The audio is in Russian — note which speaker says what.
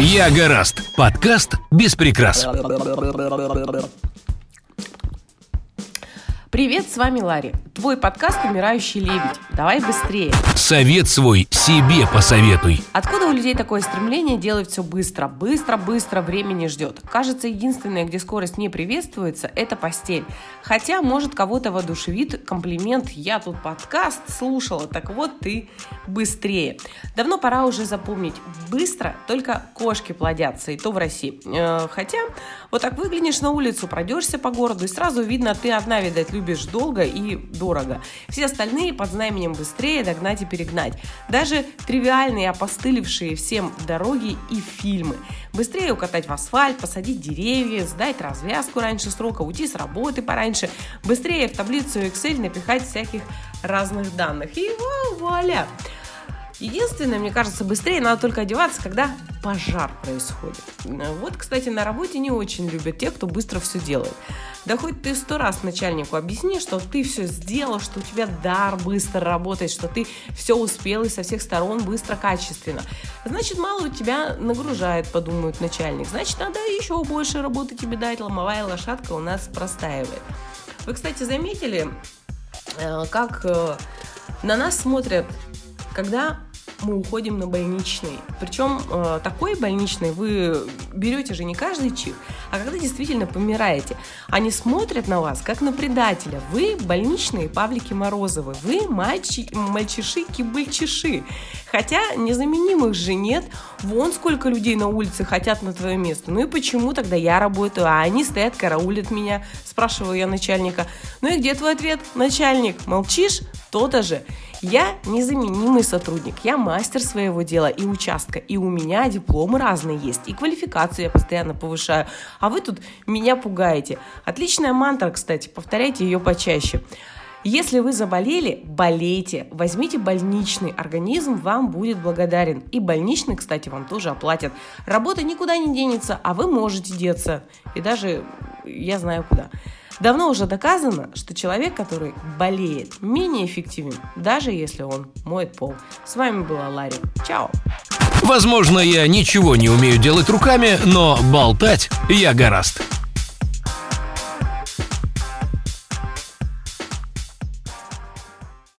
Speaker 1: Я гораст. Подкаст без прикрас.
Speaker 2: Привет, с вами Ларри. Твой подкаст «Умирающий лебедь». Давай быстрее.
Speaker 1: Совет свой себе посоветуй.
Speaker 2: Откуда у людей такое стремление делать все быстро? Быстро, быстро, время не ждет. Кажется, единственное, где скорость не приветствуется, это постель. Хотя, может, кого-то воодушевит комплимент «Я тут подкаст слушала, так вот ты быстрее». Давно пора уже запомнить. Быстро только кошки плодятся, и то в России. Э, хотя, вот так выглянешь на улицу, пройдешься по городу, и сразу видно, ты одна, видать, любишь долго и дорого. Все остальные под знаменем быстрее догнать и перегнать. Даже тривиальные, опостылевшие всем дороги и фильмы. Быстрее укатать в асфальт, посадить деревья, сдать развязку раньше срока, уйти с работы пораньше. Быстрее в таблицу Excel напихать всяких разных данных. И вуаля! Единственное, мне кажется, быстрее надо только одеваться, когда пожар происходит. Вот, кстати, на работе не очень любят те, кто быстро все делает. Да хоть ты сто раз начальнику объясни, что ты все сделал, что у тебя дар быстро работает, что ты все успел и со всех сторон быстро, качественно. Значит, мало у тебя нагружает, подумает начальник. Значит, надо еще больше работы тебе дать. Ломовая лошадка у нас простаивает. Вы, кстати, заметили, э, как э, на нас смотрят когда мы уходим на больничный. Причем э, такой больничный вы берете же не каждый чих, а когда действительно помираете. Они смотрят на вас, как на предателя. Вы больничные Павлики Морозовы. Вы мальчи, мальчиши-кибыльчиши. Хотя незаменимых же нет. Вон сколько людей на улице хотят на твое место. Ну и почему тогда я работаю, а они стоят, караулят меня? Спрашиваю я начальника. Ну и где твой ответ, начальник? Молчишь? То-то же. Я незаменимый сотрудник, я мастер своего дела и участка, и у меня дипломы разные есть, и квалификацию я постоянно повышаю, а вы тут меня пугаете. Отличная мантра, кстати, повторяйте ее почаще. Если вы заболели, болейте. Возьмите больничный. Организм вам будет благодарен. И больничный, кстати, вам тоже оплатят. Работа никуда не денется, а вы можете деться. И даже я знаю куда. Давно уже доказано, что человек, который болеет, менее эффективен, даже если он моет пол. С вами была Ларри. Чао!
Speaker 1: Возможно, я ничего не умею делать руками, но болтать я гораст.